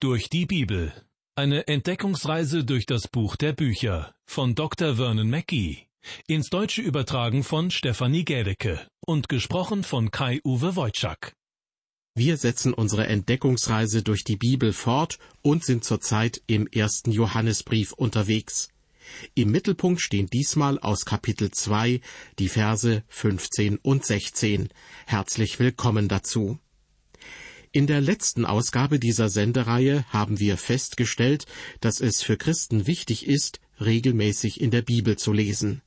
Durch die Bibel. Eine Entdeckungsreise durch das Buch der Bücher von Dr. Vernon Mackey. Ins Deutsche übertragen von Stefanie Gädecke und gesprochen von Kai-Uwe Wojczak. Wir setzen unsere Entdeckungsreise durch die Bibel fort und sind zurzeit im ersten Johannesbrief unterwegs. Im Mittelpunkt stehen diesmal aus Kapitel 2 die Verse 15 und 16. Herzlich willkommen dazu. In der letzten Ausgabe dieser Sendereihe haben wir festgestellt, dass es für Christen wichtig ist, regelmäßig in der Bibel zu lesen.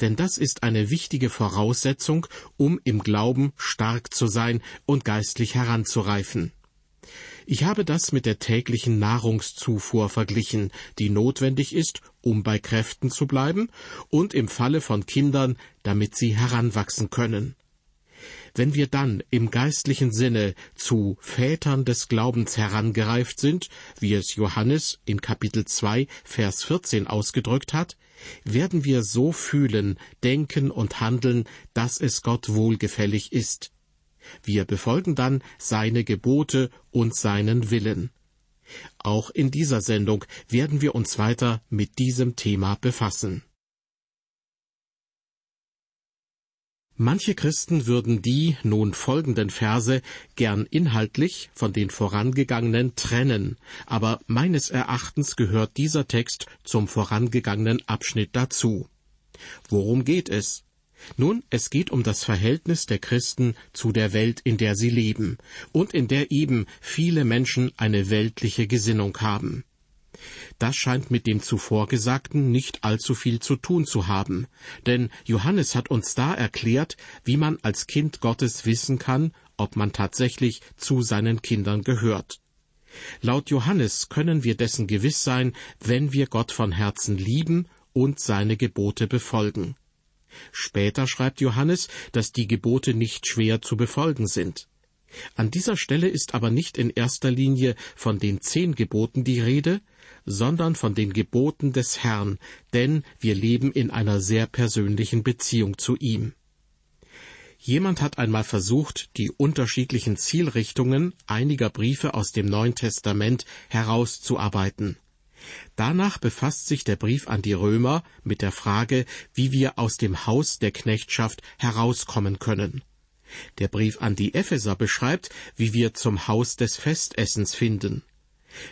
Denn das ist eine wichtige Voraussetzung, um im Glauben stark zu sein und geistlich heranzureifen. Ich habe das mit der täglichen Nahrungszufuhr verglichen, die notwendig ist, um bei Kräften zu bleiben und im Falle von Kindern, damit sie heranwachsen können. Wenn wir dann im geistlichen Sinne zu Vätern des Glaubens herangereift sind, wie es Johannes in Kapitel 2, Vers 14 ausgedrückt hat, werden wir so fühlen, denken und handeln, dass es Gott wohlgefällig ist. Wir befolgen dann seine Gebote und seinen Willen. Auch in dieser Sendung werden wir uns weiter mit diesem Thema befassen. Manche Christen würden die nun folgenden Verse gern inhaltlich von den vorangegangenen trennen, aber meines Erachtens gehört dieser Text zum vorangegangenen Abschnitt dazu. Worum geht es? Nun, es geht um das Verhältnis der Christen zu der Welt, in der sie leben, und in der eben viele Menschen eine weltliche Gesinnung haben. Das scheint mit dem zuvor Gesagten nicht allzu viel zu tun zu haben, denn Johannes hat uns da erklärt, wie man als Kind Gottes wissen kann, ob man tatsächlich zu seinen Kindern gehört. Laut Johannes können wir dessen gewiss sein, wenn wir Gott von Herzen lieben und seine Gebote befolgen. Später schreibt Johannes, dass die Gebote nicht schwer zu befolgen sind. An dieser Stelle ist aber nicht in erster Linie von den zehn Geboten die Rede, sondern von den Geboten des Herrn, denn wir leben in einer sehr persönlichen Beziehung zu ihm. Jemand hat einmal versucht, die unterschiedlichen Zielrichtungen einiger Briefe aus dem Neuen Testament herauszuarbeiten. Danach befasst sich der Brief an die Römer mit der Frage, wie wir aus dem Haus der Knechtschaft herauskommen können. Der Brief an die Epheser beschreibt, wie wir zum Haus des Festessens finden.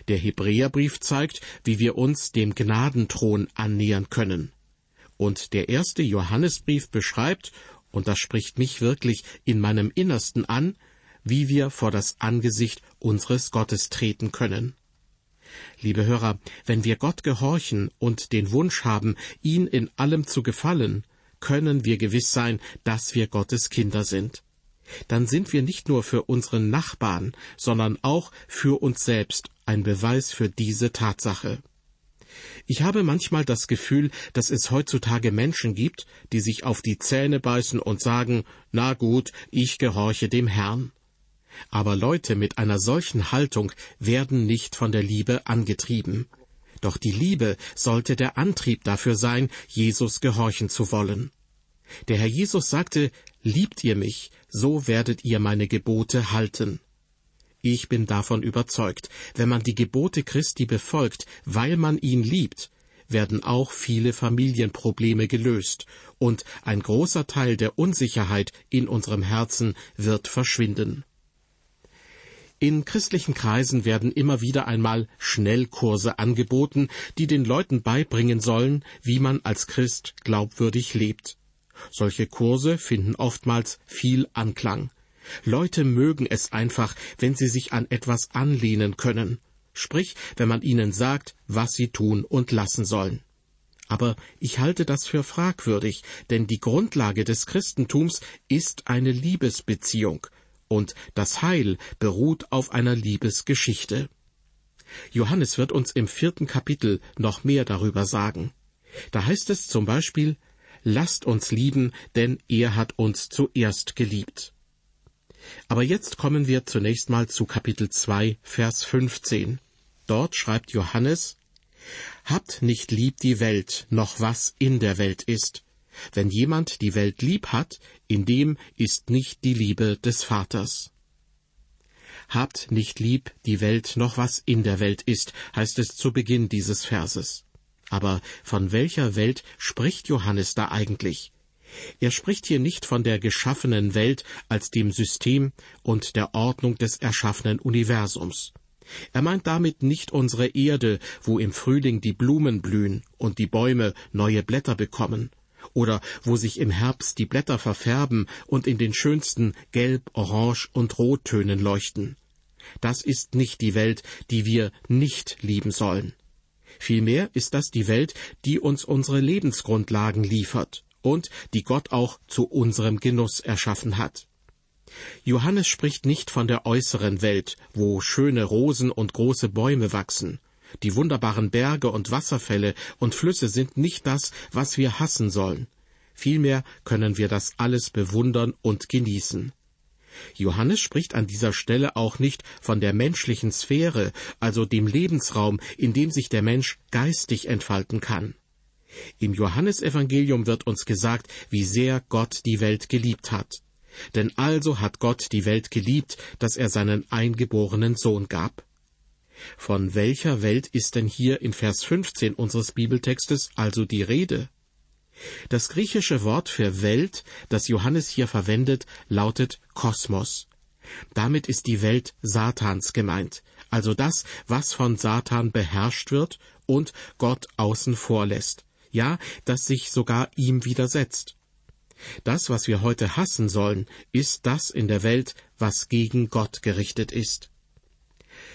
Der Hebräerbrief zeigt, wie wir uns dem Gnadenthron annähern können. Und der erste Johannesbrief beschreibt, und das spricht mich wirklich in meinem Innersten an, wie wir vor das Angesicht unseres Gottes treten können. Liebe Hörer, wenn wir Gott gehorchen und den Wunsch haben, ihn in allem zu gefallen, können wir gewiss sein, dass wir Gottes Kinder sind dann sind wir nicht nur für unseren Nachbarn, sondern auch für uns selbst ein Beweis für diese Tatsache. Ich habe manchmal das Gefühl, dass es heutzutage Menschen gibt, die sich auf die Zähne beißen und sagen, na gut, ich gehorche dem Herrn. Aber Leute mit einer solchen Haltung werden nicht von der Liebe angetrieben. Doch die Liebe sollte der Antrieb dafür sein, Jesus gehorchen zu wollen. Der Herr Jesus sagte, Liebt ihr mich, so werdet ihr meine Gebote halten. Ich bin davon überzeugt, wenn man die Gebote Christi befolgt, weil man ihn liebt, werden auch viele Familienprobleme gelöst, und ein großer Teil der Unsicherheit in unserem Herzen wird verschwinden. In christlichen Kreisen werden immer wieder einmal Schnellkurse angeboten, die den Leuten beibringen sollen, wie man als Christ glaubwürdig lebt. Solche Kurse finden oftmals viel Anklang. Leute mögen es einfach, wenn sie sich an etwas anlehnen können, sprich, wenn man ihnen sagt, was sie tun und lassen sollen. Aber ich halte das für fragwürdig, denn die Grundlage des Christentums ist eine Liebesbeziehung, und das Heil beruht auf einer Liebesgeschichte. Johannes wird uns im vierten Kapitel noch mehr darüber sagen. Da heißt es zum Beispiel, lasst uns lieben, denn er hat uns zuerst geliebt. Aber jetzt kommen wir zunächst mal zu Kapitel 2, Vers 15. Dort schreibt Johannes, Habt nicht lieb die Welt, noch was in der Welt ist. Wenn jemand die Welt lieb hat, in dem ist nicht die Liebe des Vaters. habt nicht lieb die Welt noch was in der Welt ist, heißt es zu Beginn dieses Verses. Aber von welcher Welt spricht Johannes da eigentlich? Er spricht hier nicht von der geschaffenen Welt als dem System und der Ordnung des erschaffenen Universums. Er meint damit nicht unsere Erde, wo im Frühling die Blumen blühen und die Bäume neue Blätter bekommen, oder wo sich im Herbst die Blätter verfärben und in den schönsten Gelb, Orange und Rottönen leuchten. Das ist nicht die Welt, die wir nicht lieben sollen. Vielmehr ist das die Welt, die uns unsere Lebensgrundlagen liefert und die Gott auch zu unserem Genuss erschaffen hat. Johannes spricht nicht von der äußeren Welt, wo schöne Rosen und große Bäume wachsen. Die wunderbaren Berge und Wasserfälle und Flüsse sind nicht das, was wir hassen sollen. Vielmehr können wir das alles bewundern und genießen. Johannes spricht an dieser Stelle auch nicht von der menschlichen Sphäre, also dem Lebensraum, in dem sich der Mensch geistig entfalten kann. Im Johannesevangelium wird uns gesagt, wie sehr Gott die Welt geliebt hat. Denn also hat Gott die Welt geliebt, dass er seinen eingeborenen Sohn gab. Von welcher Welt ist denn hier in Vers 15 unseres Bibeltextes also die Rede? Das griechische Wort für Welt, das Johannes hier verwendet, lautet Kosmos. Damit ist die Welt Satans gemeint, also das, was von Satan beherrscht wird und Gott außen vor lässt, ja, das sich sogar ihm widersetzt. Das, was wir heute hassen sollen, ist das in der Welt, was gegen Gott gerichtet ist.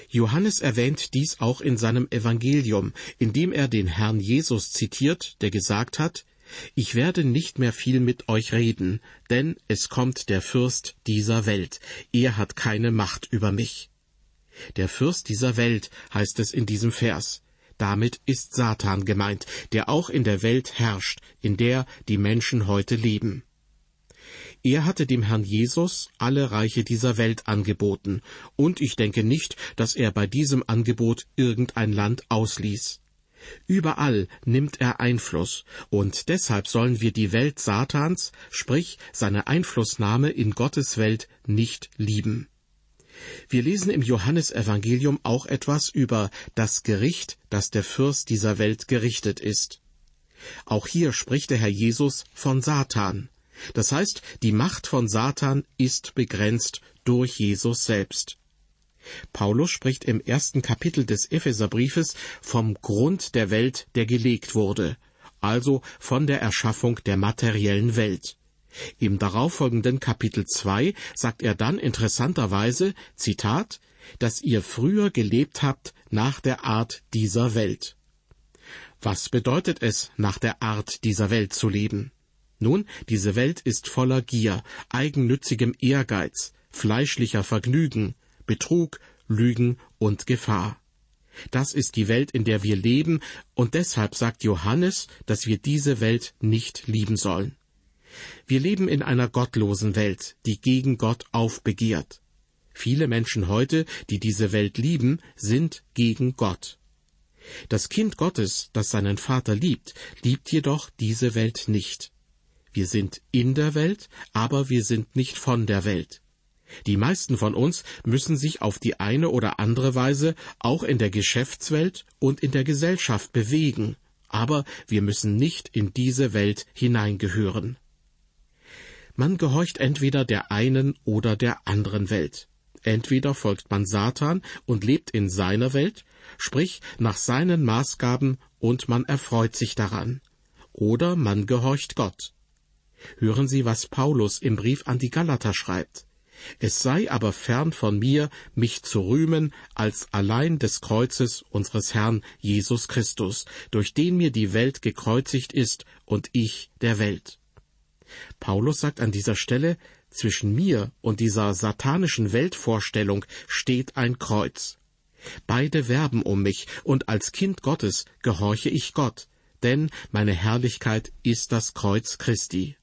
Johannes erwähnt dies auch in seinem Evangelium, indem er den Herrn Jesus zitiert, der gesagt hat, ich werde nicht mehr viel mit euch reden, denn es kommt der Fürst dieser Welt, er hat keine Macht über mich. Der Fürst dieser Welt heißt es in diesem Vers. Damit ist Satan gemeint, der auch in der Welt herrscht, in der die Menschen heute leben. Er hatte dem Herrn Jesus alle Reiche dieser Welt angeboten, und ich denke nicht, dass er bei diesem Angebot irgendein Land ausließ. Überall nimmt er Einfluss, und deshalb sollen wir die Welt Satans, sprich seine Einflussnahme in Gottes Welt, nicht lieben. Wir lesen im Johannesevangelium auch etwas über das Gericht, das der Fürst dieser Welt gerichtet ist. Auch hier spricht der Herr Jesus von Satan. Das heißt, die Macht von Satan ist begrenzt durch Jesus selbst. Paulus spricht im ersten Kapitel des Epheserbriefes vom Grund der Welt, der gelegt wurde, also von der Erschaffung der materiellen Welt. Im darauffolgenden Kapitel 2 sagt er dann interessanterweise, Zitat, dass ihr früher gelebt habt nach der Art dieser Welt. Was bedeutet es, nach der Art dieser Welt zu leben? Nun, diese Welt ist voller Gier, eigennützigem Ehrgeiz, fleischlicher Vergnügen, Betrug, Lügen und Gefahr. Das ist die Welt, in der wir leben, und deshalb sagt Johannes, dass wir diese Welt nicht lieben sollen. Wir leben in einer gottlosen Welt, die gegen Gott aufbegehrt. Viele Menschen heute, die diese Welt lieben, sind gegen Gott. Das Kind Gottes, das seinen Vater liebt, liebt jedoch diese Welt nicht. Wir sind in der Welt, aber wir sind nicht von der Welt. Die meisten von uns müssen sich auf die eine oder andere Weise auch in der Geschäftswelt und in der Gesellschaft bewegen, aber wir müssen nicht in diese Welt hineingehören. Man gehorcht entweder der einen oder der anderen Welt. Entweder folgt man Satan und lebt in seiner Welt, sprich nach seinen Maßgaben, und man erfreut sich daran, oder man gehorcht Gott. Hören Sie, was Paulus im Brief an die Galater schreibt. Es sei aber fern von mir, mich zu rühmen, als allein des Kreuzes unseres Herrn Jesus Christus, durch den mir die Welt gekreuzigt ist und ich der Welt. Paulus sagt an dieser Stelle, zwischen mir und dieser satanischen Weltvorstellung steht ein Kreuz. Beide werben um mich, und als Kind Gottes gehorche ich Gott, denn meine Herrlichkeit ist das Kreuz Christi.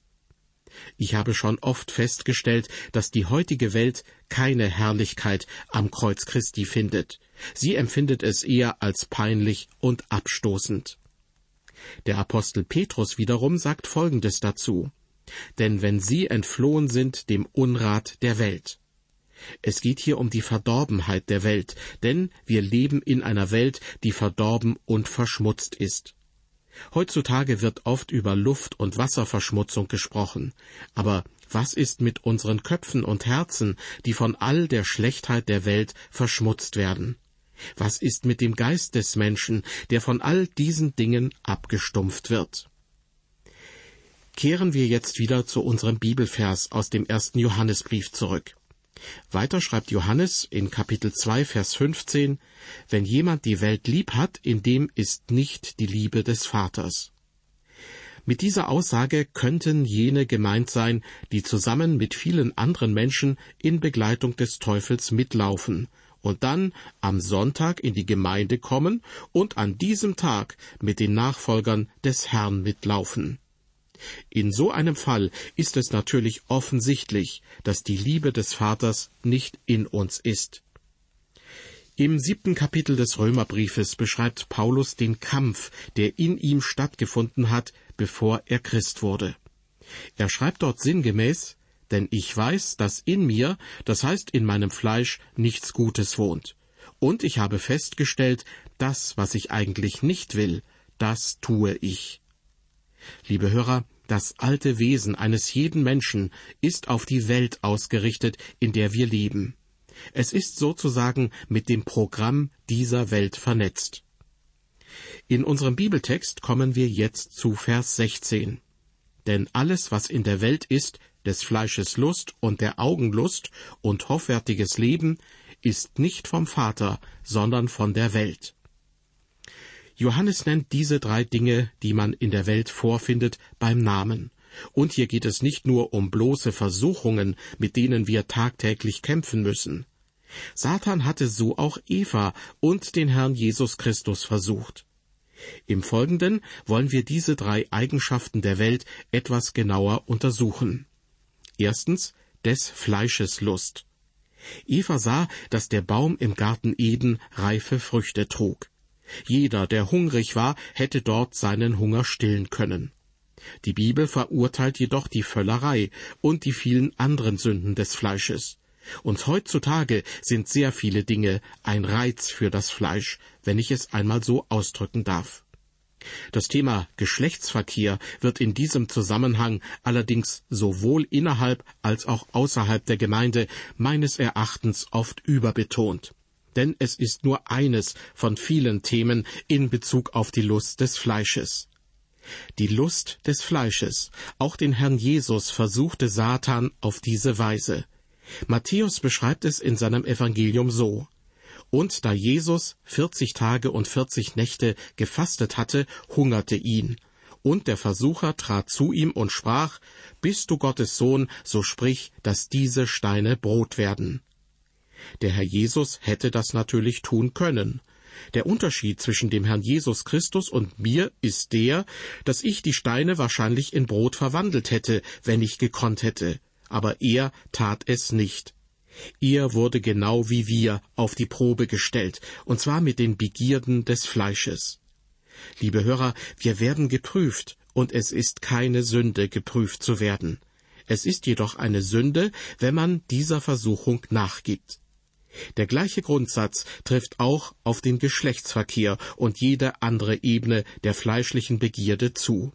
Ich habe schon oft festgestellt, dass die heutige Welt keine Herrlichkeit am Kreuz Christi findet. Sie empfindet es eher als peinlich und abstoßend. Der Apostel Petrus wiederum sagt Folgendes dazu. Denn wenn sie entflohen sind dem Unrat der Welt. Es geht hier um die Verdorbenheit der Welt, denn wir leben in einer Welt, die verdorben und verschmutzt ist. Heutzutage wird oft über Luft- und Wasserverschmutzung gesprochen, aber was ist mit unseren Köpfen und Herzen, die von all der Schlechtheit der Welt verschmutzt werden? Was ist mit dem Geist des Menschen, der von all diesen Dingen abgestumpft wird? Kehren wir jetzt wieder zu unserem Bibelvers aus dem ersten Johannesbrief zurück. Weiter schreibt Johannes in Kapitel 2, Vers 15, Wenn jemand die Welt lieb hat, in dem ist nicht die Liebe des Vaters. Mit dieser Aussage könnten jene gemeint sein, die zusammen mit vielen anderen Menschen in Begleitung des Teufels mitlaufen und dann am Sonntag in die Gemeinde kommen und an diesem Tag mit den Nachfolgern des Herrn mitlaufen. In so einem Fall ist es natürlich offensichtlich, dass die Liebe des Vaters nicht in uns ist. Im siebten Kapitel des Römerbriefes beschreibt Paulus den Kampf, der in ihm stattgefunden hat, bevor er Christ wurde. Er schreibt dort sinngemäß, denn ich weiß, dass in mir, das heißt in meinem Fleisch, nichts Gutes wohnt. Und ich habe festgestellt, das, was ich eigentlich nicht will, das tue ich. Liebe Hörer, das alte Wesen eines jeden Menschen ist auf die Welt ausgerichtet, in der wir leben. Es ist sozusagen mit dem Programm dieser Welt vernetzt. In unserem Bibeltext kommen wir jetzt zu Vers 16. Denn alles, was in der Welt ist, des Fleisches Lust und der Augenlust und hoffärtiges Leben, ist nicht vom Vater, sondern von der Welt. Johannes nennt diese drei Dinge, die man in der Welt vorfindet, beim Namen. Und hier geht es nicht nur um bloße Versuchungen, mit denen wir tagtäglich kämpfen müssen. Satan hatte so auch Eva und den Herrn Jesus Christus versucht. Im Folgenden wollen wir diese drei Eigenschaften der Welt etwas genauer untersuchen. Erstens des Fleisches Lust. Eva sah, dass der Baum im Garten Eden reife Früchte trug. Jeder, der hungrig war, hätte dort seinen Hunger stillen können. Die Bibel verurteilt jedoch die Völlerei und die vielen anderen Sünden des Fleisches. Und heutzutage sind sehr viele Dinge ein Reiz für das Fleisch, wenn ich es einmal so ausdrücken darf. Das Thema Geschlechtsverkehr wird in diesem Zusammenhang allerdings sowohl innerhalb als auch außerhalb der Gemeinde meines Erachtens oft überbetont denn es ist nur eines von vielen Themen in Bezug auf die Lust des Fleisches. Die Lust des Fleisches, auch den Herrn Jesus versuchte Satan auf diese Weise. Matthäus beschreibt es in seinem Evangelium so. Und da Jesus vierzig Tage und vierzig Nächte gefastet hatte, hungerte ihn. Und der Versucher trat zu ihm und sprach, Bist du Gottes Sohn, so sprich, dass diese Steine Brot werden. Der Herr Jesus hätte das natürlich tun können. Der Unterschied zwischen dem Herrn Jesus Christus und mir ist der, dass ich die Steine wahrscheinlich in Brot verwandelt hätte, wenn ich gekonnt hätte, aber er tat es nicht. Er wurde genau wie wir auf die Probe gestellt, und zwar mit den Begierden des Fleisches. Liebe Hörer, wir werden geprüft, und es ist keine Sünde, geprüft zu werden. Es ist jedoch eine Sünde, wenn man dieser Versuchung nachgibt. Der gleiche Grundsatz trifft auch auf den Geschlechtsverkehr und jede andere Ebene der fleischlichen Begierde zu.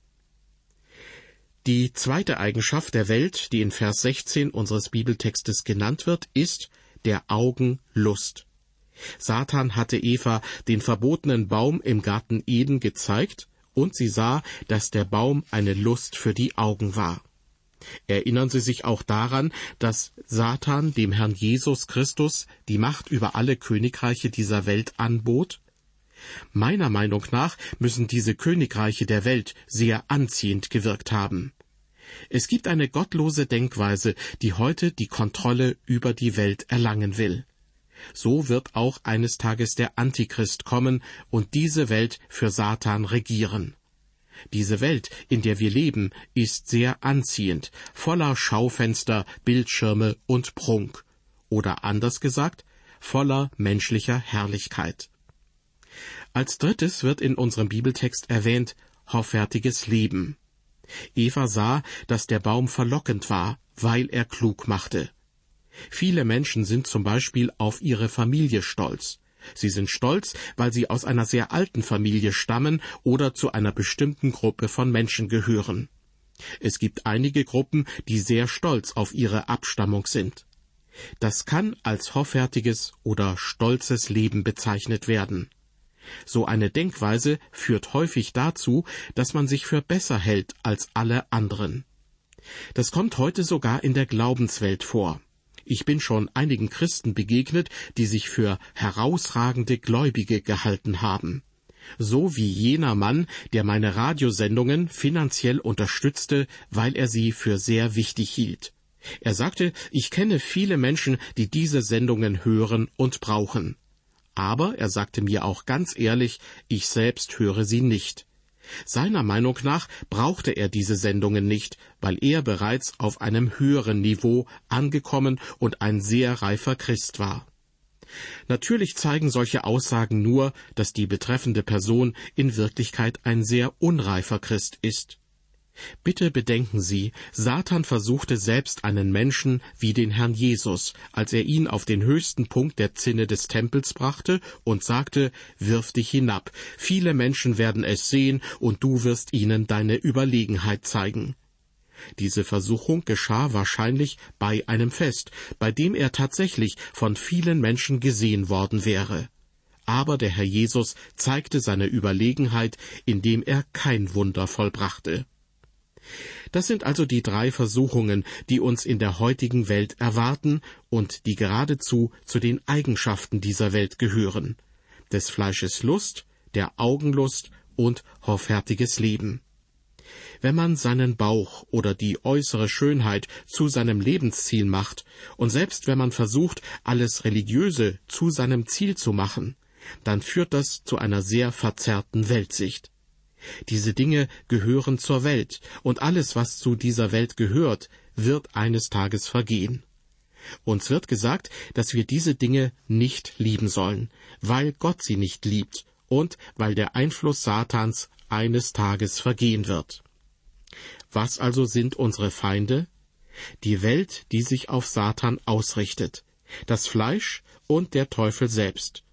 Die zweite Eigenschaft der Welt, die in Vers 16 unseres Bibeltextes genannt wird, ist der Augenlust. Satan hatte Eva den verbotenen Baum im Garten Eden gezeigt, und sie sah, dass der Baum eine Lust für die Augen war. Erinnern Sie sich auch daran, dass Satan dem Herrn Jesus Christus die Macht über alle Königreiche dieser Welt anbot? Meiner Meinung nach müssen diese Königreiche der Welt sehr anziehend gewirkt haben. Es gibt eine gottlose Denkweise, die heute die Kontrolle über die Welt erlangen will. So wird auch eines Tages der Antichrist kommen und diese Welt für Satan regieren. Diese Welt, in der wir leben, ist sehr anziehend, voller Schaufenster, Bildschirme und Prunk. Oder anders gesagt, voller menschlicher Herrlichkeit. Als drittes wird in unserem Bibeltext erwähnt hoffärtiges Leben. Eva sah, dass der Baum verlockend war, weil er klug machte. Viele Menschen sind zum Beispiel auf ihre Familie stolz. Sie sind stolz, weil sie aus einer sehr alten Familie stammen oder zu einer bestimmten Gruppe von Menschen gehören. Es gibt einige Gruppen, die sehr stolz auf ihre Abstammung sind. Das kann als hoffärtiges oder stolzes Leben bezeichnet werden. So eine Denkweise führt häufig dazu, dass man sich für besser hält als alle anderen. Das kommt heute sogar in der Glaubenswelt vor. Ich bin schon einigen Christen begegnet, die sich für herausragende Gläubige gehalten haben. So wie jener Mann, der meine Radiosendungen finanziell unterstützte, weil er sie für sehr wichtig hielt. Er sagte, ich kenne viele Menschen, die diese Sendungen hören und brauchen. Aber er sagte mir auch ganz ehrlich, ich selbst höre sie nicht. Seiner Meinung nach brauchte er diese Sendungen nicht, weil er bereits auf einem höheren Niveau angekommen und ein sehr reifer Christ war. Natürlich zeigen solche Aussagen nur, dass die betreffende Person in Wirklichkeit ein sehr unreifer Christ ist. Bitte bedenken Sie, Satan versuchte selbst einen Menschen wie den Herrn Jesus, als er ihn auf den höchsten Punkt der Zinne des Tempels brachte und sagte, Wirf dich hinab, viele Menschen werden es sehen, und du wirst ihnen deine Überlegenheit zeigen. Diese Versuchung geschah wahrscheinlich bei einem Fest, bei dem er tatsächlich von vielen Menschen gesehen worden wäre. Aber der Herr Jesus zeigte seine Überlegenheit, indem er kein Wunder vollbrachte. Das sind also die drei Versuchungen, die uns in der heutigen Welt erwarten und die geradezu zu den Eigenschaften dieser Welt gehören. Des Fleisches Lust, der Augenlust und hoffärtiges Leben. Wenn man seinen Bauch oder die äußere Schönheit zu seinem Lebensziel macht, und selbst wenn man versucht, alles Religiöse zu seinem Ziel zu machen, dann führt das zu einer sehr verzerrten Weltsicht. Diese Dinge gehören zur Welt, und alles, was zu dieser Welt gehört, wird eines Tages vergehen. Uns wird gesagt, dass wir diese Dinge nicht lieben sollen, weil Gott sie nicht liebt und weil der Einfluss Satans eines Tages vergehen wird. Was also sind unsere Feinde? Die Welt, die sich auf Satan ausrichtet, das Fleisch und der Teufel selbst.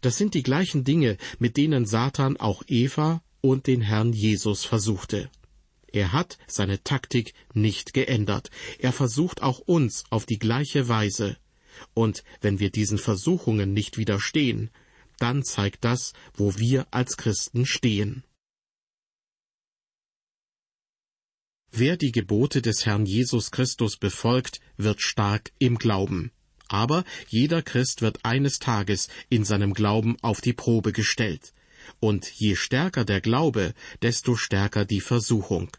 Das sind die gleichen Dinge, mit denen Satan auch Eva und den Herrn Jesus versuchte. Er hat seine Taktik nicht geändert. Er versucht auch uns auf die gleiche Weise. Und wenn wir diesen Versuchungen nicht widerstehen, dann zeigt das, wo wir als Christen stehen. Wer die Gebote des Herrn Jesus Christus befolgt, wird stark im Glauben. Aber jeder Christ wird eines Tages in seinem Glauben auf die Probe gestellt und je stärker der Glaube, desto stärker die Versuchung.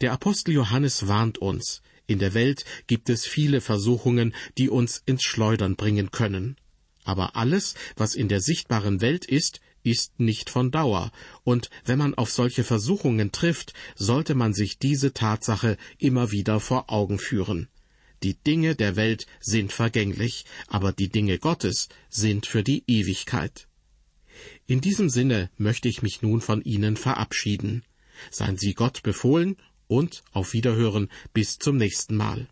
Der Apostel Johannes warnt uns, in der Welt gibt es viele Versuchungen, die uns ins Schleudern bringen können. Aber alles, was in der sichtbaren Welt ist, ist nicht von Dauer, und wenn man auf solche Versuchungen trifft, sollte man sich diese Tatsache immer wieder vor Augen führen. Die Dinge der Welt sind vergänglich, aber die Dinge Gottes sind für die Ewigkeit. In diesem Sinne möchte ich mich nun von Ihnen verabschieden. Seien Sie Gott befohlen und auf Wiederhören bis zum nächsten Mal.